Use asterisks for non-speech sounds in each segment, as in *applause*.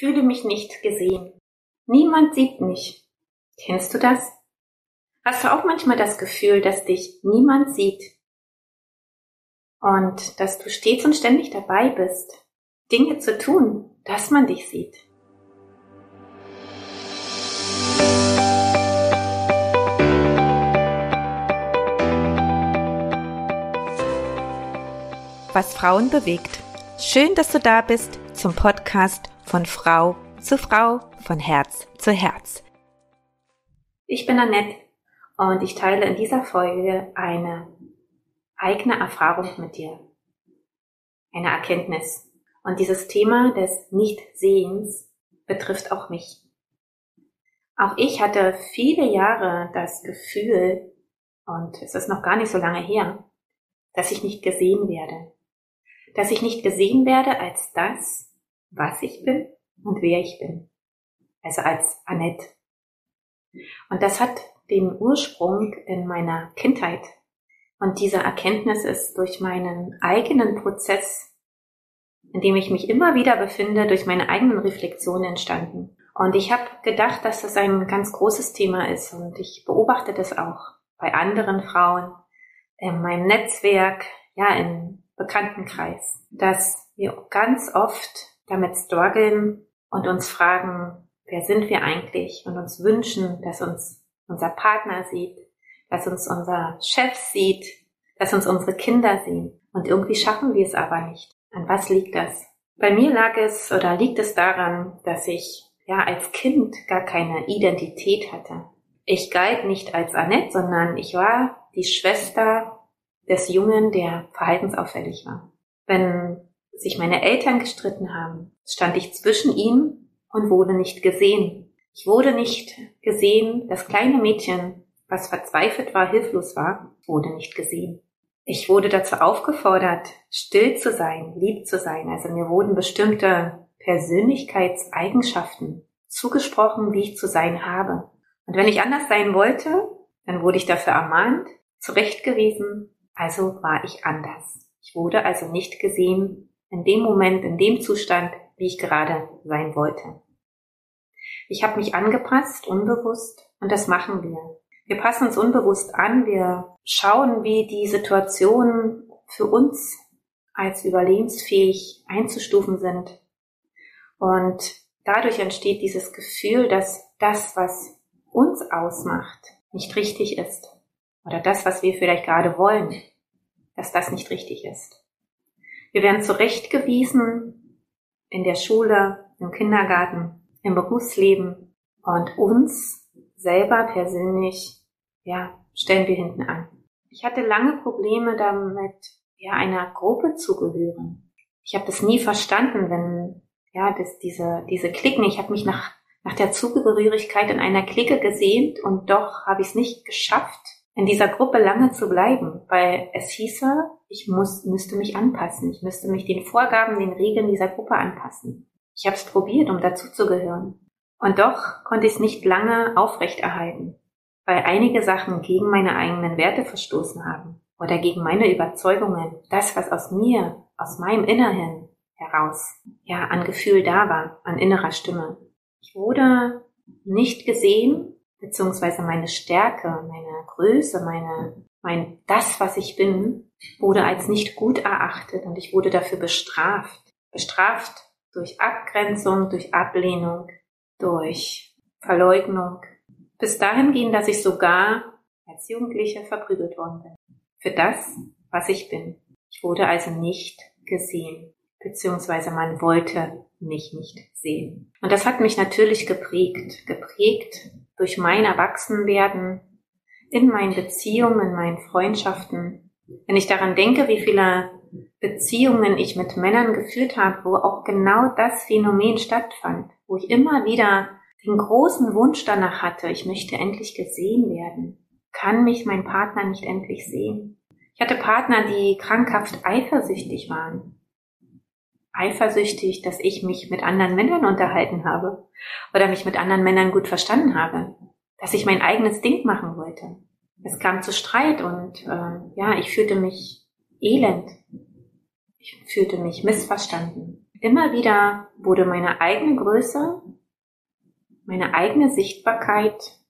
fühle mich nicht gesehen. Niemand sieht mich. Kennst du das? Hast du auch manchmal das Gefühl, dass dich niemand sieht? Und dass du stets und ständig dabei bist, Dinge zu tun, dass man dich sieht. Was Frauen bewegt. Schön, dass du da bist zum Podcast von Frau zu Frau, von Herz zu Herz. Ich bin Annette und ich teile in dieser Folge eine eigene Erfahrung mit dir. Eine Erkenntnis. Und dieses Thema des Nichtsehens betrifft auch mich. Auch ich hatte viele Jahre das Gefühl, und es ist noch gar nicht so lange her, dass ich nicht gesehen werde. Dass ich nicht gesehen werde als das, was ich bin und wer ich bin. Also als Annette. Und das hat den Ursprung in meiner Kindheit. Und diese Erkenntnis ist durch meinen eigenen Prozess, in dem ich mich immer wieder befinde, durch meine eigenen Reflexionen entstanden. Und ich habe gedacht, dass das ein ganz großes Thema ist. Und ich beobachte das auch bei anderen Frauen, in meinem Netzwerk, ja, im Bekanntenkreis, dass wir ganz oft damit strugglen und uns fragen, wer sind wir eigentlich und uns wünschen, dass uns unser Partner sieht, dass uns unser Chef sieht, dass uns unsere Kinder sehen. Und irgendwie schaffen wir es aber nicht. An was liegt das? Bei mir lag es oder liegt es daran, dass ich ja als Kind gar keine Identität hatte. Ich galt nicht als Annette, sondern ich war die Schwester des Jungen, der verhaltensauffällig war. Wenn sich meine Eltern gestritten haben, stand ich zwischen ihnen und wurde nicht gesehen. Ich wurde nicht gesehen, das kleine Mädchen, was verzweifelt war, hilflos war, wurde nicht gesehen. Ich wurde dazu aufgefordert, still zu sein, lieb zu sein. Also mir wurden bestimmte Persönlichkeitseigenschaften zugesprochen, wie ich zu sein habe. Und wenn ich anders sein wollte, dann wurde ich dafür ermahnt, zurechtgewiesen, also war ich anders. Ich wurde also nicht gesehen in dem Moment, in dem Zustand, wie ich gerade sein wollte. Ich habe mich angepasst, unbewusst, und das machen wir. Wir passen uns unbewusst an, wir schauen, wie die Situationen für uns als überlebensfähig einzustufen sind. Und dadurch entsteht dieses Gefühl, dass das, was uns ausmacht, nicht richtig ist. Oder das, was wir vielleicht gerade wollen, dass das nicht richtig ist. Wir werden zurechtgewiesen in der Schule, im Kindergarten, im Berufsleben und uns selber persönlich, ja, stellen wir hinten an. Ich hatte lange Probleme damit, ja, einer Gruppe zu gehören. Ich habe das nie verstanden, wenn, ja, das, diese, diese Klicken, ich habe mich nach, nach der Zugehörigkeit in einer Clique gesehnt und doch habe ich es nicht geschafft, in dieser Gruppe lange zu bleiben, weil es hieße, ich muss, müsste mich anpassen, ich müsste mich den Vorgaben, den Regeln dieser Gruppe anpassen. Ich habe es probiert, um dazuzugehören. Und doch konnte ich es nicht lange aufrechterhalten, weil einige Sachen gegen meine eigenen Werte verstoßen haben oder gegen meine Überzeugungen, das, was aus mir, aus meinem Inneren heraus, ja, an Gefühl da war, an innerer Stimme. Ich wurde nicht gesehen beziehungsweise meine Stärke, meine Größe, meine, mein, das, was ich bin, wurde als nicht gut erachtet und ich wurde dafür bestraft. Bestraft durch Abgrenzung, durch Ablehnung, durch Verleugnung. Bis dahin ging, dass ich sogar als Jugendliche verprügelt worden bin. Für das, was ich bin. Ich wurde also nicht gesehen, beziehungsweise man wollte mich nicht sehen. Und das hat mich natürlich geprägt, geprägt durch mein Erwachsenwerden, in meinen Beziehungen, in meinen Freundschaften. Wenn ich daran denke, wie viele Beziehungen ich mit Männern geführt habe, wo auch genau das Phänomen stattfand, wo ich immer wieder den großen Wunsch danach hatte, ich möchte endlich gesehen werden. Kann mich mein Partner nicht endlich sehen? Ich hatte Partner, die krankhaft eifersüchtig waren. Eifersüchtig, dass ich mich mit anderen Männern unterhalten habe oder mich mit anderen Männern gut verstanden habe, dass ich mein eigenes Ding machen wollte. Es kam zu Streit und äh, ja, ich fühlte mich elend. Ich fühlte mich missverstanden. immer wieder wurde meine eigene Größe, meine eigene Sichtbarkeit,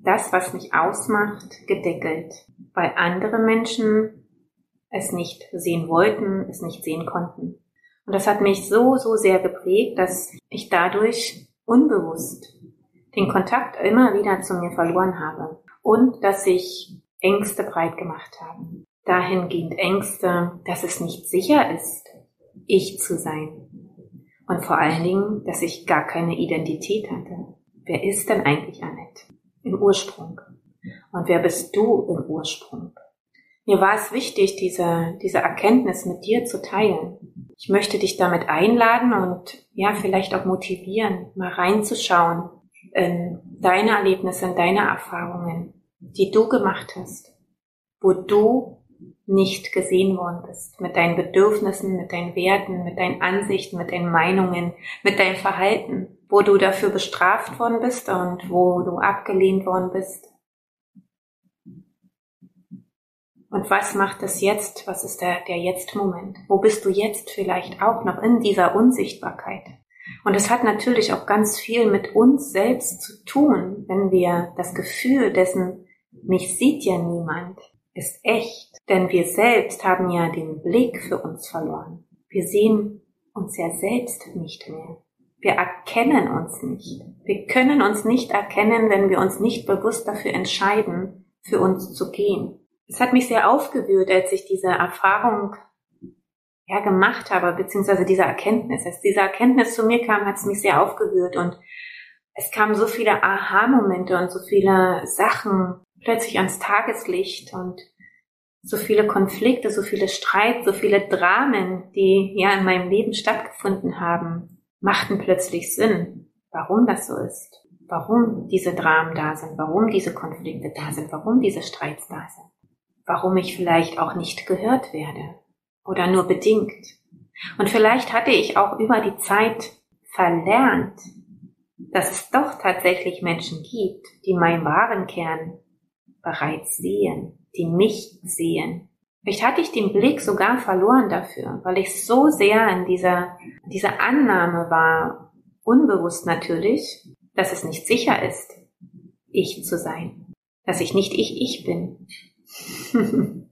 das, was mich ausmacht, gedeckelt, weil andere Menschen es nicht sehen wollten, es nicht sehen konnten. Und das hat mich so, so sehr geprägt, dass ich dadurch unbewusst den Kontakt immer wieder zu mir verloren habe und dass sich Ängste breit gemacht haben. Dahingehend Ängste, dass es nicht sicher ist, ich zu sein. Und vor allen Dingen, dass ich gar keine Identität hatte. Wer ist denn eigentlich Annette? Im Ursprung. Und wer bist du im Ursprung? Mir war es wichtig, diese, diese Erkenntnis mit dir zu teilen. Ich möchte dich damit einladen und ja, vielleicht auch motivieren, mal reinzuschauen in deine Erlebnisse, in deine Erfahrungen, die du gemacht hast, wo du nicht gesehen worden bist, mit deinen Bedürfnissen, mit deinen Werten, mit deinen Ansichten, mit deinen Meinungen, mit deinem Verhalten, wo du dafür bestraft worden bist und wo du abgelehnt worden bist Und was macht es jetzt? Was ist der, der Jetzt-Moment? Wo bist du jetzt vielleicht auch noch in dieser Unsichtbarkeit? Und es hat natürlich auch ganz viel mit uns selbst zu tun, wenn wir das Gefühl dessen, mich sieht ja niemand, ist echt. Denn wir selbst haben ja den Blick für uns verloren. Wir sehen uns ja selbst nicht mehr. Wir erkennen uns nicht. Wir können uns nicht erkennen, wenn wir uns nicht bewusst dafür entscheiden, für uns zu gehen es hat mich sehr aufgewühlt, als ich diese Erfahrung ja, gemacht habe, beziehungsweise diese Erkenntnis. Als diese Erkenntnis zu mir kam, hat es mich sehr aufgewühlt und es kamen so viele Aha-Momente und so viele Sachen plötzlich ans Tageslicht und so viele Konflikte, so viele Streit, so viele Dramen, die ja in meinem Leben stattgefunden haben, machten plötzlich Sinn, warum das so ist, warum diese Dramen da sind, warum diese Konflikte da sind, warum diese Streits da sind warum ich vielleicht auch nicht gehört werde oder nur bedingt. Und vielleicht hatte ich auch über die Zeit verlernt, dass es doch tatsächlich Menschen gibt, die meinen wahren Kern bereits sehen, die mich sehen. Vielleicht hatte ich den Blick sogar verloren dafür, weil ich so sehr in dieser, dieser Annahme war, unbewusst natürlich, dass es nicht sicher ist, ich zu sein, dass ich nicht ich ich bin, *laughs*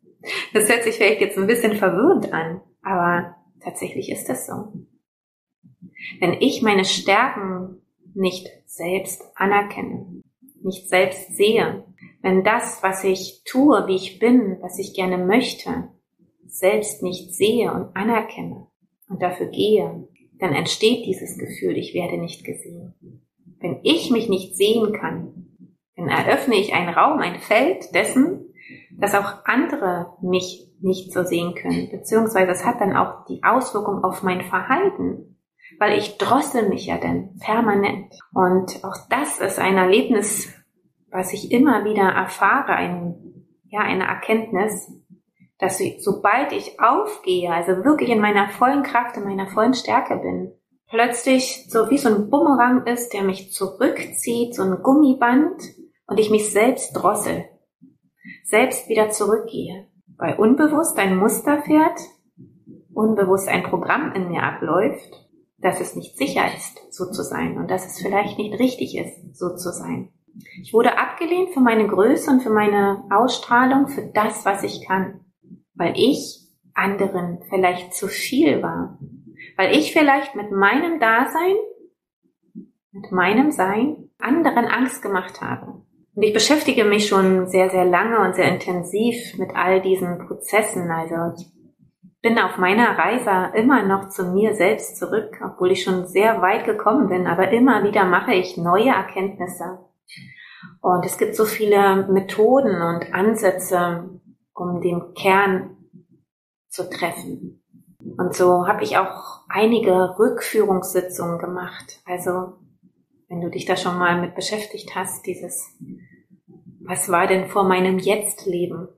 Das hört sich vielleicht jetzt ein bisschen verwirrend an, aber tatsächlich ist das so. Wenn ich meine Stärken nicht selbst anerkenne, nicht selbst sehe, wenn das, was ich tue, wie ich bin, was ich gerne möchte, selbst nicht sehe und anerkenne und dafür gehe, dann entsteht dieses Gefühl, ich werde nicht gesehen. Wenn ich mich nicht sehen kann, dann eröffne ich einen Raum, ein Feld dessen, dass auch andere mich nicht so sehen können, beziehungsweise es hat dann auch die Auswirkung auf mein Verhalten, weil ich drossel mich ja dann permanent. Und auch das ist ein Erlebnis, was ich immer wieder erfahre, ein, ja, eine Erkenntnis, dass sobald ich aufgehe, also wirklich in meiner vollen Kraft, in meiner vollen Stärke bin, plötzlich so wie so ein Bumerang ist, der mich zurückzieht, so ein Gummiband und ich mich selbst drossel selbst wieder zurückgehe, weil unbewusst ein Muster fährt, unbewusst ein Programm in mir abläuft, dass es nicht sicher ist, so zu sein und dass es vielleicht nicht richtig ist, so zu sein. Ich wurde abgelehnt für meine Größe und für meine Ausstrahlung, für das, was ich kann, weil ich anderen vielleicht zu viel war, weil ich vielleicht mit meinem Dasein, mit meinem Sein anderen Angst gemacht habe. Und ich beschäftige mich schon sehr, sehr lange und sehr intensiv mit all diesen Prozessen. Also ich bin auf meiner Reise immer noch zu mir selbst zurück, obwohl ich schon sehr weit gekommen bin. Aber immer wieder mache ich neue Erkenntnisse. Und es gibt so viele Methoden und Ansätze, um den Kern zu treffen. Und so habe ich auch einige Rückführungssitzungen gemacht. Also wenn du dich da schon mal mit beschäftigt hast, dieses, was war denn vor meinem Jetzt-Leben?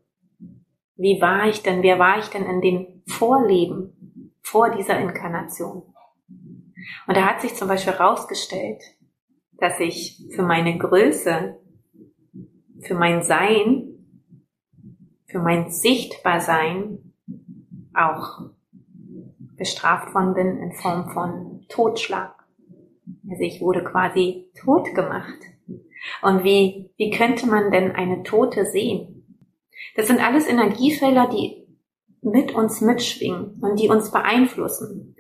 Wie war ich denn, wer war ich denn in den Vorleben, vor dieser Inkarnation? Und da hat sich zum Beispiel herausgestellt, dass ich für meine Größe, für mein Sein, für mein Sichtbarsein auch bestraft worden bin in Form von Totschlag. Also ich wurde quasi tot gemacht. Und wie, wie könnte man denn eine Tote sehen? Das sind alles Energiefelder, die mit uns mitschwingen und die uns beeinflussen.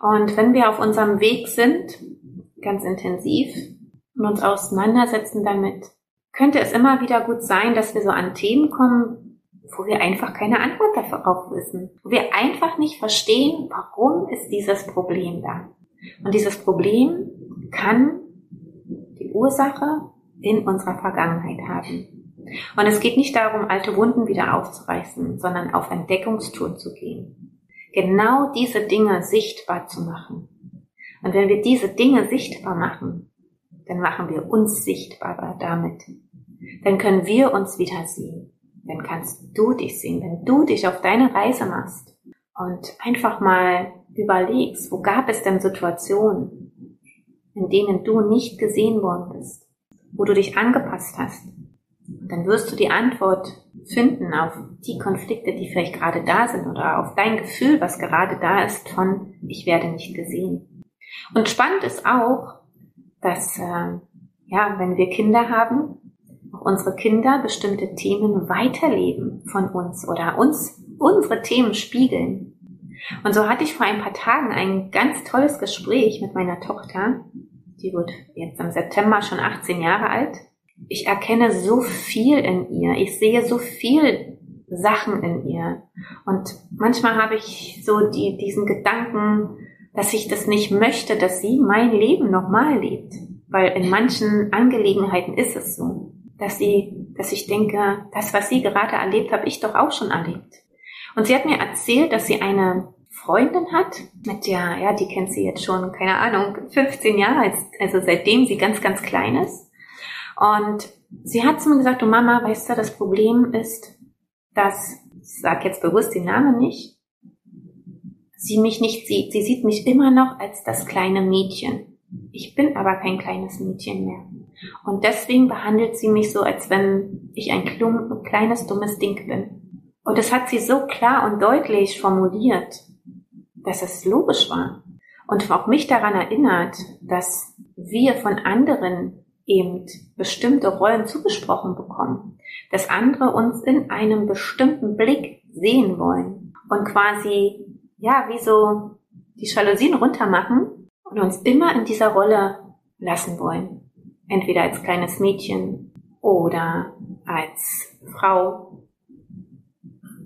Und wenn wir auf unserem Weg sind, ganz intensiv, und uns auseinandersetzen damit, könnte es immer wieder gut sein, dass wir so an Themen kommen, wo wir einfach keine Antwort darauf wissen, wo wir einfach nicht verstehen, warum ist dieses Problem da. Und dieses Problem kann die Ursache in unserer Vergangenheit haben. Und es geht nicht darum, alte Wunden wieder aufzureißen, sondern auf Entdeckungstour zu gehen. Genau diese Dinge sichtbar zu machen. Und wenn wir diese Dinge sichtbar machen, dann machen wir uns sichtbarer damit. Dann können wir uns wieder sehen. Dann kannst du dich sehen, wenn du dich auf deine Reise machst und einfach mal überlegst, wo gab es denn Situationen, in denen du nicht gesehen worden bist, wo du dich angepasst hast. Dann wirst du die Antwort finden auf die Konflikte, die vielleicht gerade da sind oder auf dein Gefühl, was gerade da ist von ich werde nicht gesehen. Und spannend ist auch, dass äh, ja, wenn wir Kinder haben, auch unsere Kinder bestimmte Themen weiterleben von uns oder uns unsere Themen spiegeln. Und so hatte ich vor ein paar Tagen ein ganz tolles Gespräch mit meiner Tochter. Die wird jetzt im September schon 18 Jahre alt. Ich erkenne so viel in ihr. Ich sehe so viel Sachen in ihr. Und manchmal habe ich so die, diesen Gedanken, dass ich das nicht möchte, dass sie mein Leben nochmal lebt. Weil in manchen Angelegenheiten ist es so, dass sie, dass ich denke, das, was sie gerade erlebt, habe ich doch auch schon erlebt. Und sie hat mir erzählt, dass sie eine Freundin hat, mit der, ja, die kennt sie jetzt schon, keine Ahnung, 15 Jahre, also seitdem sie ganz, ganz klein ist. Und sie hat zu mir gesagt, du Mama, weißt du, das Problem ist, dass, ich sag jetzt bewusst den Namen nicht, sie mich nicht sieht. Sie sieht mich immer noch als das kleine Mädchen. Ich bin aber kein kleines Mädchen mehr. Und deswegen behandelt sie mich so, als wenn ich ein kleines, dummes Ding bin. Und das hat sie so klar und deutlich formuliert, dass es logisch war. Und auch mich daran erinnert, dass wir von anderen eben bestimmte Rollen zugesprochen bekommen. Dass andere uns in einem bestimmten Blick sehen wollen und quasi ja, wie so die Jalousien runtermachen und uns immer in dieser Rolle lassen wollen. Entweder als kleines Mädchen oder als Frau.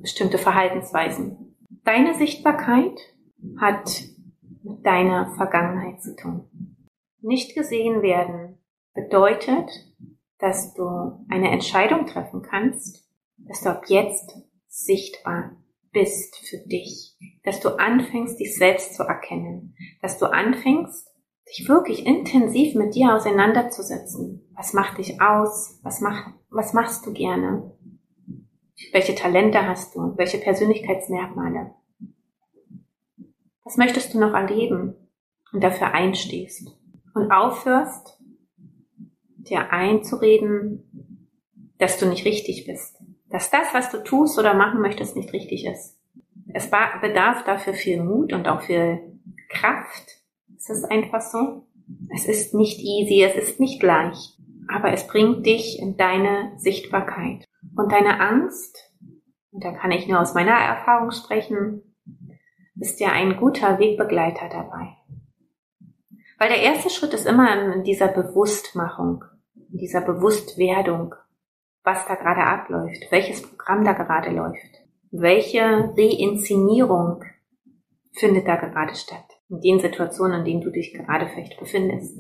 Bestimmte Verhaltensweisen. Deine Sichtbarkeit hat mit deiner Vergangenheit zu tun. Nicht gesehen werden bedeutet, dass du eine Entscheidung treffen kannst, dass du ab jetzt sichtbar bist für dich, dass du anfängst, dich selbst zu erkennen, dass du anfängst, dich wirklich intensiv mit dir auseinanderzusetzen. Was macht dich aus? Was, mach, was machst du gerne? Welche Talente hast du? Welche Persönlichkeitsmerkmale? Was möchtest du noch erleben und dafür einstehst und aufhörst, dir einzureden, dass du nicht richtig bist, dass das, was du tust oder machen möchtest, nicht richtig ist. Es bedarf dafür viel Mut und auch viel Kraft. Es ist einfach so. Es ist nicht easy, es ist nicht leicht, aber es bringt dich in deine Sichtbarkeit. Und deine Angst, und da kann ich nur aus meiner Erfahrung sprechen, ist ja ein guter Wegbegleiter dabei. Weil der erste Schritt ist immer in dieser Bewusstmachung, in dieser Bewusstwerdung was da gerade abläuft, welches Programm da gerade läuft, welche Reinszenierung findet da gerade statt, in den Situationen, in denen du dich gerade vielleicht befindest.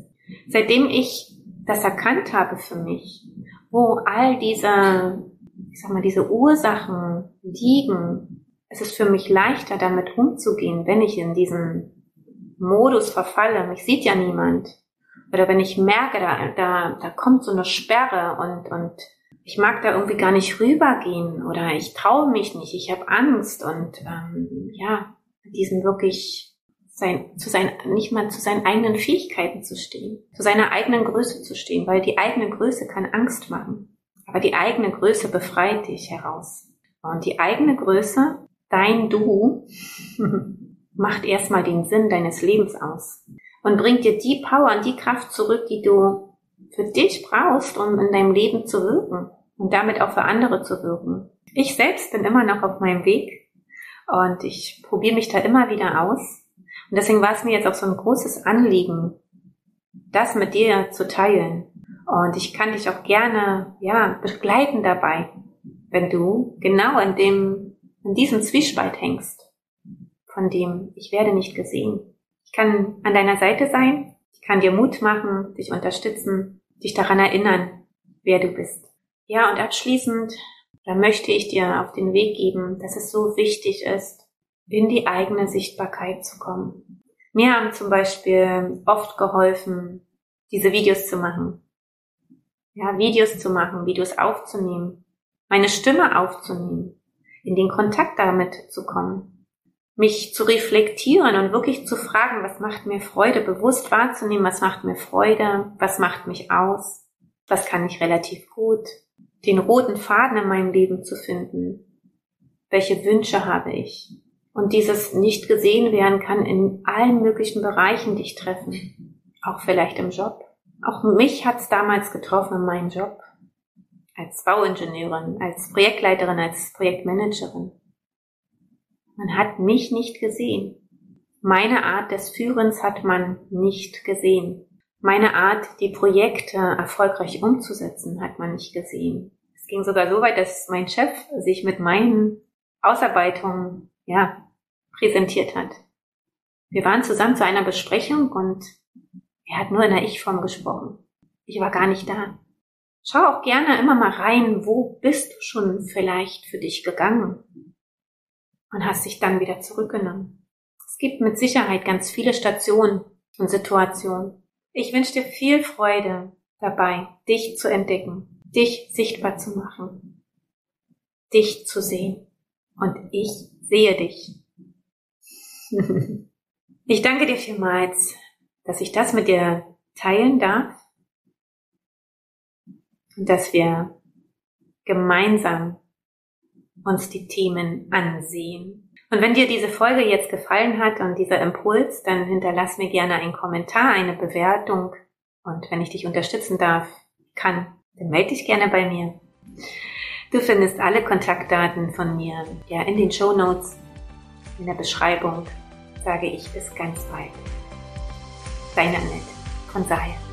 Seitdem ich das erkannt habe für mich, wo all diese, ich sag mal, diese Ursachen liegen, es ist für mich leichter damit umzugehen, wenn ich in diesen Modus verfalle. Mich sieht ja niemand. Oder wenn ich merke, da, da, da kommt so eine Sperre und, und ich mag da irgendwie gar nicht rübergehen oder ich traue mich nicht, ich habe Angst und ähm, ja, diesen wirklich sein, zu sein, nicht mal zu seinen eigenen Fähigkeiten zu stehen, zu seiner eigenen Größe zu stehen, weil die eigene Größe kann Angst machen, aber die eigene Größe befreit dich heraus. Und die eigene Größe, dein Du, *laughs* macht erstmal den Sinn deines Lebens aus und bringt dir die Power und die Kraft zurück, die du für dich brauchst, um in deinem Leben zu wirken und damit auch für andere zu wirken. Ich selbst bin immer noch auf meinem Weg und ich probiere mich da immer wieder aus. Und deswegen war es mir jetzt auch so ein großes Anliegen, das mit dir zu teilen. Und ich kann dich auch gerne, ja, begleiten dabei, wenn du genau in dem, in diesem Zwiespalt hängst, von dem ich werde nicht gesehen. Ich kann an deiner Seite sein, ich kann dir Mut machen, dich unterstützen, dich daran erinnern, wer du bist. Ja, und abschließend, da möchte ich dir auf den Weg geben, dass es so wichtig ist, in die eigene Sichtbarkeit zu kommen. Mir haben zum Beispiel oft geholfen, diese Videos zu machen. Ja, Videos zu machen, Videos aufzunehmen, meine Stimme aufzunehmen, in den Kontakt damit zu kommen, mich zu reflektieren und wirklich zu fragen, was macht mir Freude, bewusst wahrzunehmen, was macht mir Freude, was macht mich aus, was kann ich relativ gut, den roten Faden in meinem Leben zu finden, welche Wünsche habe ich. Und dieses nicht gesehen werden kann in allen möglichen Bereichen dich treffen, auch vielleicht im Job. Auch mich hat es damals getroffen in meinem Job als Bauingenieurin, als Projektleiterin, als Projektmanagerin. Man hat mich nicht gesehen. Meine Art des Führens hat man nicht gesehen. Meine Art, die Projekte erfolgreich umzusetzen, hat man nicht gesehen. Es ging sogar so weit, dass mein Chef sich mit meinen Ausarbeitungen, ja, präsentiert hat. Wir waren zusammen zu einer Besprechung und er hat nur in der Ich-Form gesprochen. Ich war gar nicht da. Schau auch gerne immer mal rein, wo bist du schon vielleicht für dich gegangen und hast dich dann wieder zurückgenommen. Es gibt mit Sicherheit ganz viele Stationen und Situationen. Ich wünsche dir viel Freude dabei, dich zu entdecken, dich sichtbar zu machen, dich zu sehen. Und ich sehe dich. *laughs* ich danke dir vielmals, dass ich das mit dir teilen darf dass wir gemeinsam uns die Themen ansehen. Und wenn dir diese Folge jetzt gefallen hat und dieser Impuls, dann hinterlass mir gerne einen Kommentar, eine Bewertung. Und wenn ich dich unterstützen darf, kann, dann melde dich gerne bei mir. Du findest alle Kontaktdaten von mir ja in den Show Notes, in der Beschreibung. Sage ich bis ganz bald. Deine Annette von Sahel.